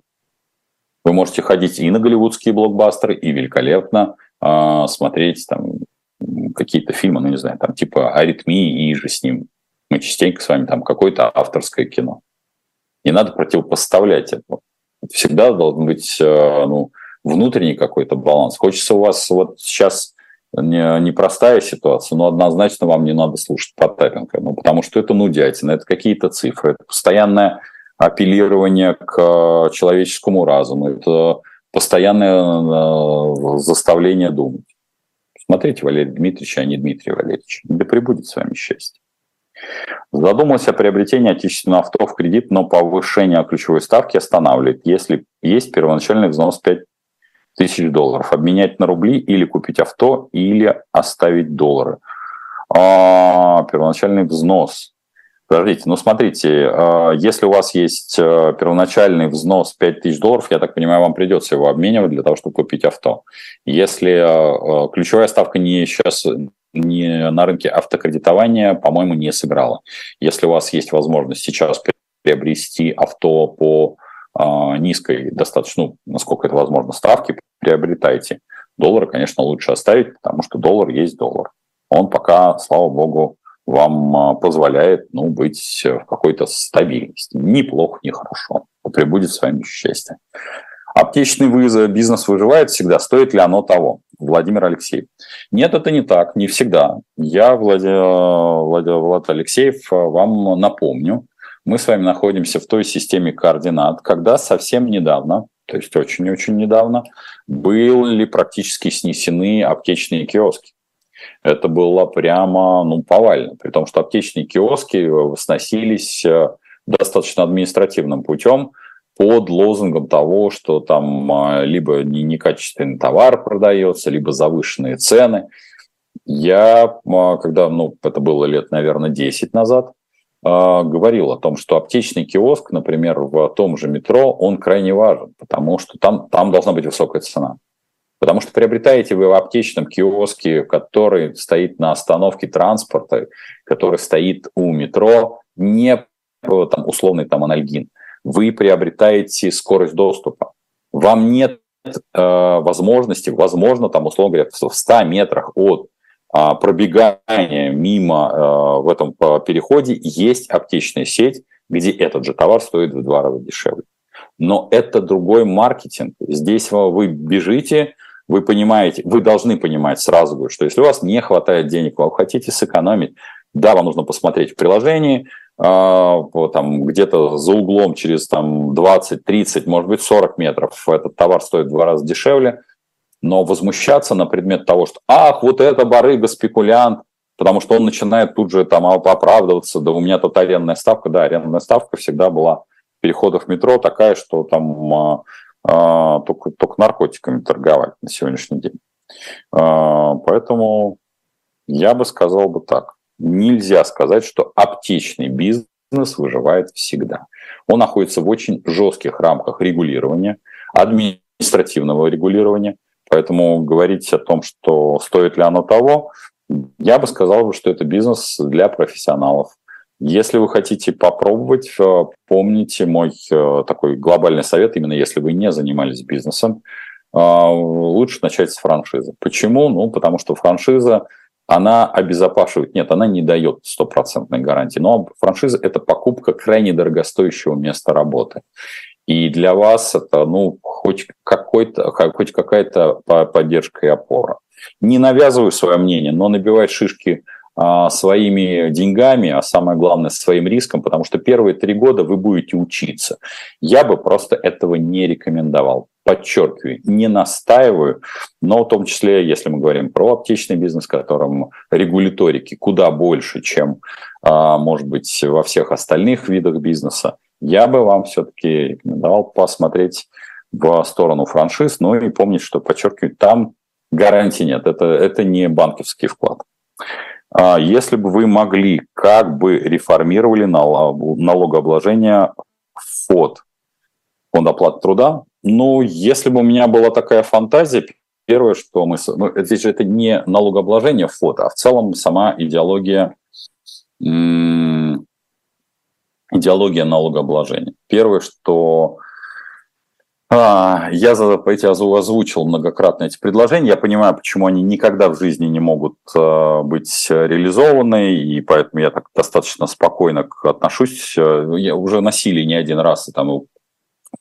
[SPEAKER 1] Вы можете ходить и на голливудские блокбастеры, и великолепно э, смотреть там какие-то фильмы, ну не знаю, там типа «Аритмии» и же с ним. Мы частенько с вами там какое-то авторское кино. Не надо противопоставлять это. Всегда должен быть э, ну, внутренний какой-то баланс. Хочется у вас вот сейчас непростая ситуация, но однозначно вам не надо слушать Потапенко, ну, потому что это нудятина, это какие-то цифры, это постоянное апеллирование к э, человеческому разуму, это постоянное э, заставление думать. Смотрите, Валерий Дмитриевич, а не Дмитрий Валерьевич. Да прибудет с вами счастье. Задумался о приобретении отечественного авто в кредит, но повышение ключевой ставки останавливает, если есть первоначальный взнос 5 тысяч долларов. Обменять на рубли или купить авто, или оставить доллары. А, первоначальный взнос. Подождите, ну смотрите, а, если у вас есть а, первоначальный взнос 5 тысяч долларов, я так понимаю, вам придется его обменивать для того, чтобы купить авто. Если а, ключевая ставка не сейчас не на рынке автокредитования, по-моему, не сыграла. Если у вас есть возможность сейчас приобрести авто по низкой, достаточно, ну, насколько это возможно, ставки, приобретайте. Доллары, конечно, лучше оставить, потому что доллар есть доллар. Он пока, слава богу, вам а, позволяет ну, быть в какой-то стабильности. Ни плохо, ни хорошо. Прибудет с вами счастье. Аптечный вызов, бизнес выживает всегда. Стоит ли оно того? Владимир Алексеев. Нет, это не так, не всегда. Я, Влад... Влад... Влад Алексеев, вам напомню, мы с вами находимся в той системе координат, когда совсем недавно, то есть очень-очень недавно, были практически снесены аптечные киоски это было прямо ну, повально. При том, что аптечные киоски сносились э, достаточно административным путем под лозунгом того, что там э, либо некачественный товар продается, либо завышенные цены. Я, э, когда, ну, это было лет, наверное, 10 назад, говорил о том, что аптечный киоск, например, в том же метро, он крайне важен, потому что там, там должна быть высокая цена. Потому что приобретаете вы в аптечном киоске, который стоит на остановке транспорта, который стоит у метро, не там, условный там анальгин. Вы приобретаете скорость доступа. Вам нет э, возможности, возможно, там, условно говоря, в 100 метрах от э, пробегания мимо э, в этом э, переходе есть аптечная сеть, где этот же товар стоит в два раза дешевле. Но это другой маркетинг. Здесь вы бежите, вы понимаете, вы должны понимать сразу, что если у вас не хватает денег, вы хотите сэкономить, да, вам нужно посмотреть в приложении, а, там где-то за углом через там, 20, 30, может быть 40 метров этот товар стоит в два раза дешевле, но возмущаться на предмет того, что ах, вот это барыга, спекулянт, потому что он начинает тут же там оправдываться, да у меня тут арендная ставка, да, арендная ставка всегда была в переходах метро такая, что там а, а, только, только наркотиками торговать на сегодняшний день. А, поэтому я бы сказал бы так. Нельзя сказать, что аптечный бизнес выживает всегда. Он находится в очень жестких рамках регулирования, административного регулирования. Поэтому говорить о том, что стоит ли оно того, я бы сказал, что это бизнес для профессионалов. Если вы хотите попробовать, э, помните мой э, такой глобальный совет, именно если вы не занимались бизнесом, э, лучше начать с франшизы. Почему? Ну, потому что франшиза, она обезопашивает, нет, она не дает стопроцентной гарантии, но франшиза – это покупка крайне дорогостоящего места работы. И для вас это, ну, хоть, какой-то, хоть какая-то поддержка и опора. Не навязываю свое мнение, но набивать шишки – а, своими деньгами, а самое главное, своим риском, потому что первые три года вы будете учиться. Я бы просто этого не рекомендовал. Подчеркиваю, не настаиваю, но в том числе, если мы говорим про аптечный бизнес, которым регуляторики куда больше, чем, а, может быть, во всех остальных видах бизнеса, я бы вам все-таки рекомендовал посмотреть в сторону франшиз, но и помнить, что, подчеркиваю, там гарантии нет, это, это не банковский вклад. А если бы вы могли, как бы реформировали налогообложение ФОД? фонд оплаты труда. Ну, если бы у меня была такая фантазия, первое, что мы... Ну, здесь же это не налогообложение фото, а в целом сама идеология идеология налогообложения. Первое, что а, я эти озвучил многократно эти предложения. Я понимаю, почему они никогда в жизни не могут а, быть реализованы, и поэтому я так достаточно спокойно отношусь. Я уже носили не один раз и там в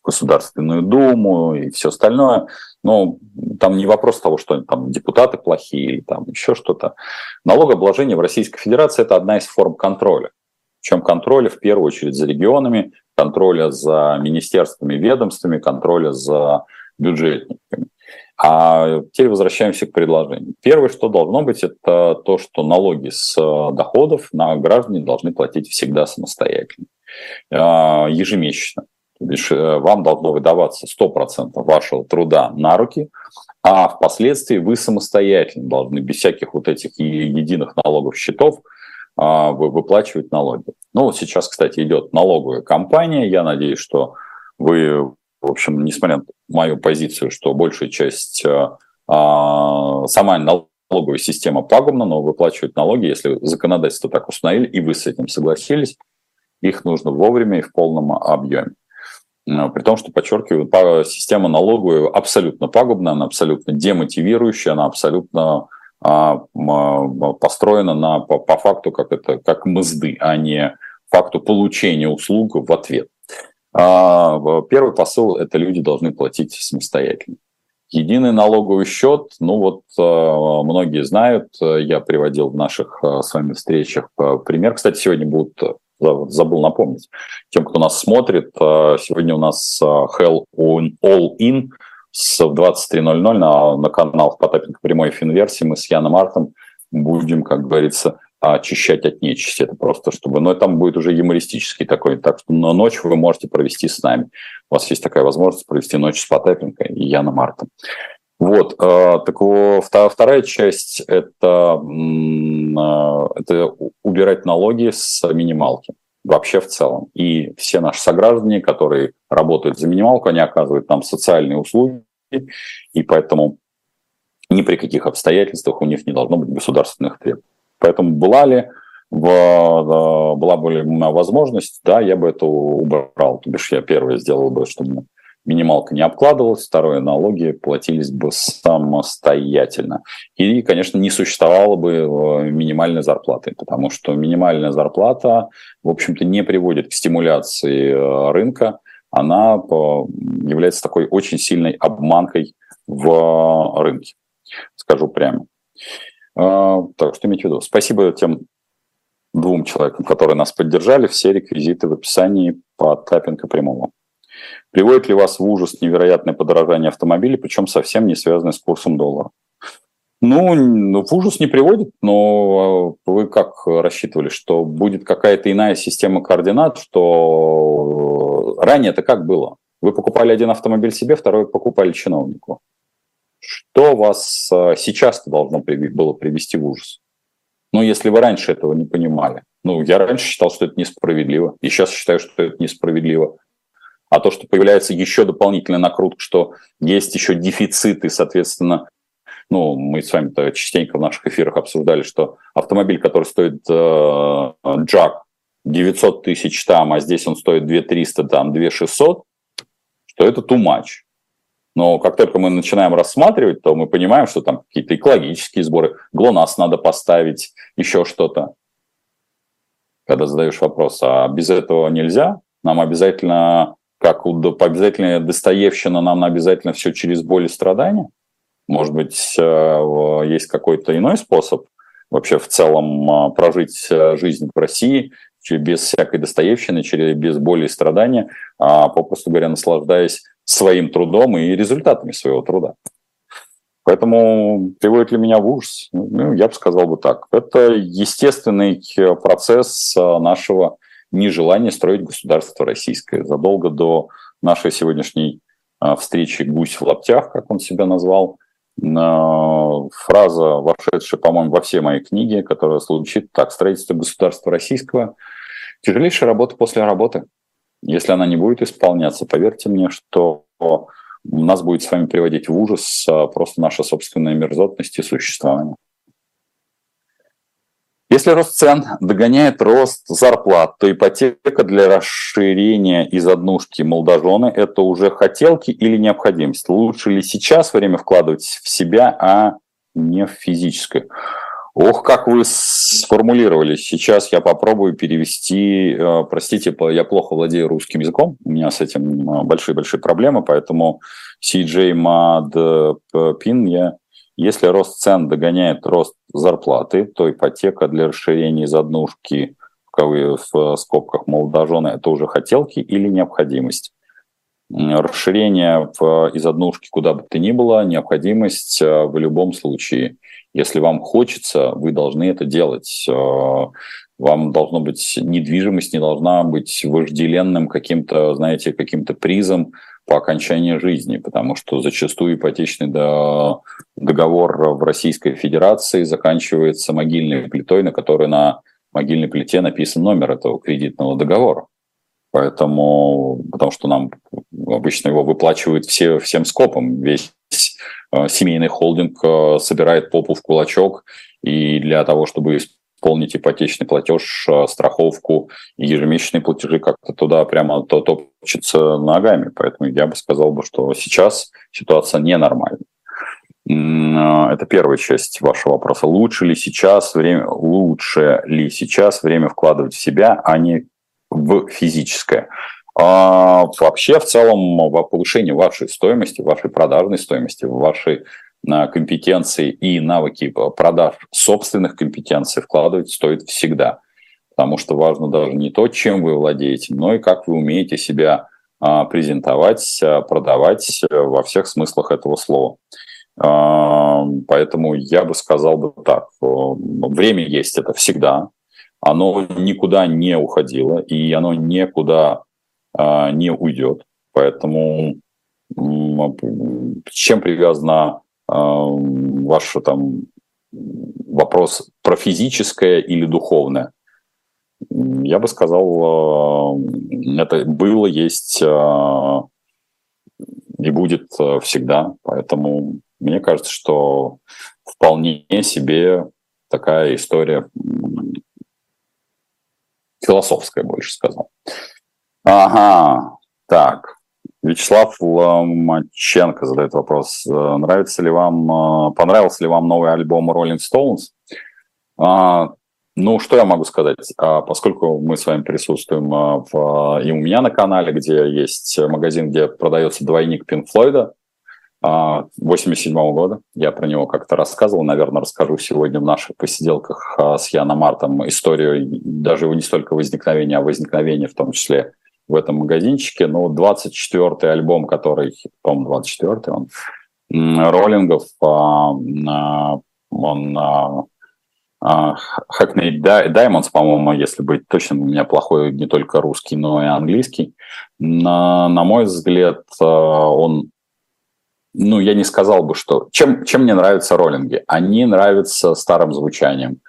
[SPEAKER 1] Государственную Думу и все остальное. Но там не вопрос того, что там депутаты плохие или там еще что-то. Налогообложение в Российской Федерации – это одна из форм контроля. Причем контроля в первую очередь за регионами, контроля за министерствами, ведомствами, контроля за бюджетниками. А теперь возвращаемся к предложению. Первое, что должно быть, это то, что налоги с доходов на граждане должны платить всегда самостоятельно, а, ежемесячно. То бишь э, вам должно выдаваться 100% вашего труда на руки, а впоследствии вы самостоятельно должны без всяких вот этих единых налогов счетов выплачивать налоги. Ну, сейчас, кстати, идет налоговая кампания. Я надеюсь, что вы, в общем, несмотря на мою позицию, что большая часть а, а, сама налоговая система пагубна, но выплачивать налоги, если законодательство так установили, и вы с этим согласились, их нужно вовремя и в полном объеме. При том, что, подчеркиваю, система налоговая абсолютно пагубная, она абсолютно демотивирующая, она абсолютно а, построена на, по, по факту как, это, как мзды, а не факту получения услуг в ответ. А, первый посыл – это люди должны платить самостоятельно. Единый налоговый счет, ну вот а, многие знают, я приводил в наших с вами встречах пример. Кстати, сегодня будут, забыл напомнить, тем, кто нас смотрит, сегодня у нас Hell All In – с 23.00 на, на канал Потапенко прямой финверсии мы с Яном Артом будем, как говорится, очищать от нечисти. Это просто чтобы... Но там будет уже юмористический такой. Так что на ночь вы можете провести с нами. У вас есть такая возможность провести ночь с Потапенко и Яном Артом. Вот, э, так вторая часть это, э, это убирать налоги с минималки вообще в целом. И все наши сограждане, которые работают за минималку, они оказывают нам социальные услуги, и поэтому ни при каких обстоятельствах у них не должно быть государственных требований. Поэтому была ли была бы возможность, да, я бы это убрал. То бишь я первое сделал бы, чтобы минималка не обкладывалась, второе, налоги платились бы самостоятельно. И, конечно, не существовало бы э, минимальной зарплаты, потому что минимальная зарплата, в общем-то, не приводит к стимуляции э, рынка, она э, является такой очень сильной обманкой в рынке, скажу прямо. Так, что иметь в виду? Спасибо тем двум человекам, которые нас поддержали. Все реквизиты в описании по Тапенко прямому. Приводит ли вас в ужас невероятное подорожание автомобилей, причем совсем не связанное с курсом доллара? Ну, в ужас не приводит, но а, вы как рассчитывали, что будет какая-то иная система координат, что ранее это как было? Вы покупали один автомобиль себе, второй покупали чиновнику. Что вас а, сейчас-то должно было привести в ужас? Ну, если вы раньше этого не понимали. Ну, я раньше считал, что это несправедливо, и сейчас считаю, что это несправедливо а то, что появляется еще дополнительная накрутка, что есть еще дефициты, соответственно, ну, мы с вами частенько в наших эфирах обсуждали, что автомобиль, который стоит э, джак 900 тысяч там, а здесь он стоит 2 300, там 2 600, что это too much. Но как только мы начинаем рассматривать, то мы понимаем, что там какие-то экологические сборы, ГЛОНАСС надо поставить, еще что-то. Когда задаешь вопрос, а без этого нельзя, нам обязательно как обязательно Достоевщина, нам обязательно все через боль и страдания? Может быть, э, есть какой-то иной способ вообще в целом э, прожить э, жизнь в России без всякой Достоевщины, через, без боли и страдания, а попросту говоря, наслаждаясь своим трудом и результатами своего труда. Поэтому приводит ли меня в ужас? Ну, я бы сказал бы так. Это естественный процесс нашего нежелание строить государство российское. Задолго до нашей сегодняшней а, встречи «Гусь в лаптях», как он себя назвал, а, фраза, вошедшая, по-моему, во все мои книги, которая звучит так. «Строительство государства российского – тяжелейшая работа после работы». Если она не будет исполняться, поверьте мне, что нас будет с вами приводить в ужас а, просто наша собственная мерзотность и существование. Если рост цен догоняет рост зарплат, то ипотека для расширения из однушки молодожены – это уже хотелки или необходимость? Лучше ли сейчас время вкладывать в себя, а не в физическое? Ох, как вы сформулировали. Сейчас я попробую перевести. Э, простите, я плохо владею русским языком. У меня с этим э, большие-большие проблемы, поэтому CJ Mad Pin я если рост цен догоняет рост зарплаты, то ипотека для расширения из однушки в скобках молодожены – это уже хотелки или необходимость? Расширение из однушки куда бы то ни было – необходимость э, в любом случае. Если вам хочется, вы должны это делать. Э, вам должно быть недвижимость, не должна быть вожделенным каким-то, знаете, каким-то призом по окончании жизни, потому что зачастую ипотечный договор в Российской Федерации заканчивается могильной плитой, на которой на могильной плите написан номер этого кредитного договора. Поэтому, потому что нам обычно его выплачивают все, всем скопом. Весь э, семейный холдинг э, собирает попу в кулачок, и для того, чтобы исполнить ипотечный платеж, э, страховку ежемесячные платежи как-то туда прямо то топчется ногами. Поэтому я бы сказал, бы, что сейчас ситуация ненормальная. Э, это первая часть вашего вопроса. Лучше ли сейчас время, лучше ли сейчас время вкладывать в себя, а не в физическое? А вообще, в целом, повышение вашей стоимости, вашей продажной стоимости, вашей компетенции и навыки продаж собственных компетенций вкладывать стоит всегда. Потому что важно даже не то, чем вы владеете, но и как вы умеете себя а, презентовать, а, продавать э, во всех смыслах этого слова. А, поэтому я бы сказал бы так, время есть это всегда, оно никуда не уходило, и оно никуда не уйдет. Поэтому чем привязана ваш там вопрос про физическое или духовное? Я бы сказал, это было, есть и будет всегда. Поэтому мне кажется, что вполне себе такая история философская, больше сказал. Ага, так. Вячеслав Ломаченко задает вопрос. Э, нравится ли вам, э, понравился ли вам новый альбом Rolling Stones? А, ну, что я могу сказать? А, поскольку мы с вами присутствуем а, в, и у меня на канале, где есть магазин, где продается двойник Пинк Флойда, 87 -го года. Я про него как-то рассказывал. Наверное, расскажу сегодня в наших посиделках с Яном Мартом историю даже его не столько возникновения, а возникновения в том числе в этом магазинчике. Но 24-й альбом, который, по-моему, 24-й он, роллингов, а, он Hackney Diamonds, по-моему, если быть точным, у меня плохой не только русский, но и английский. На, на мой взгляд, а, он ну, я не сказал бы, что... Чем, чем мне нравятся роллинги? Они нравятся старым звучанием,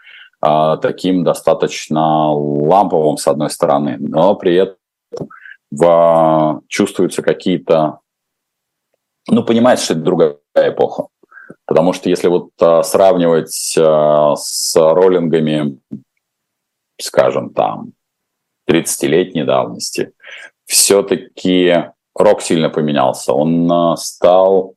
[SPEAKER 1] таким достаточно ламповым, с одной стороны, но при этом в, чувствуются какие-то... Ну, понимаете, что это другая эпоха. Потому что если вот а, сравнивать а, с роллингами, скажем, там, 30-летней давности, все-таки рок сильно поменялся. Он а, стал,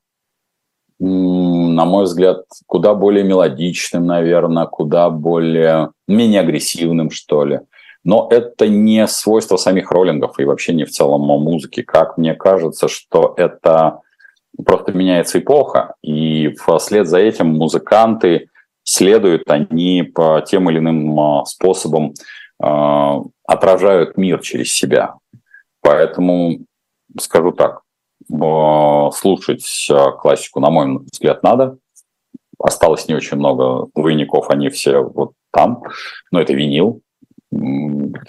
[SPEAKER 1] на мой взгляд, куда более мелодичным, наверное, куда более, менее агрессивным, что ли. Но это не свойство самих роллингов и вообще не в целом музыки. Как мне кажется, что это просто меняется эпоха, и вслед за этим музыканты следуют, они по тем или иным а, способам э, отражают мир через себя. Поэтому скажу так, слушать а, классику, на мой взгляд, надо. Осталось не очень много двойников, они все вот там, но это винил,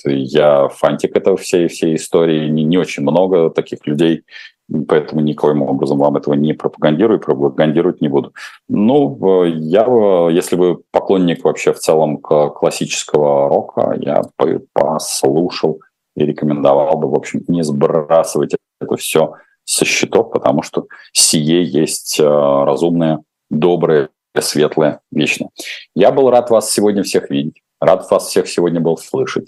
[SPEAKER 1] я фантик этого всей, всей истории, не, не очень много таких людей, поэтому никоим образом вам этого не пропагандирую, пропагандировать не буду. Ну, я, если вы поклонник вообще в целом классического рока, я послушал и рекомендовал бы, в общем, не сбрасывать это все со счетов, потому что сие есть разумное, доброе, светлое, вечное. Я был рад вас сегодня всех видеть, рад вас всех сегодня был слышать.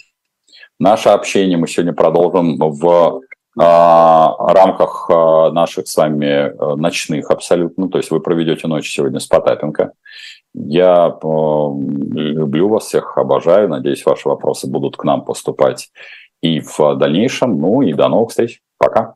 [SPEAKER 1] Наше общение мы сегодня продолжим в рамках наших с вами ночных абсолютно. То есть вы проведете ночь сегодня с Потапенко. Я люблю вас всех, обожаю. Надеюсь, ваши вопросы будут к нам поступать и в дальнейшем. Ну и до новых встреч. Пока.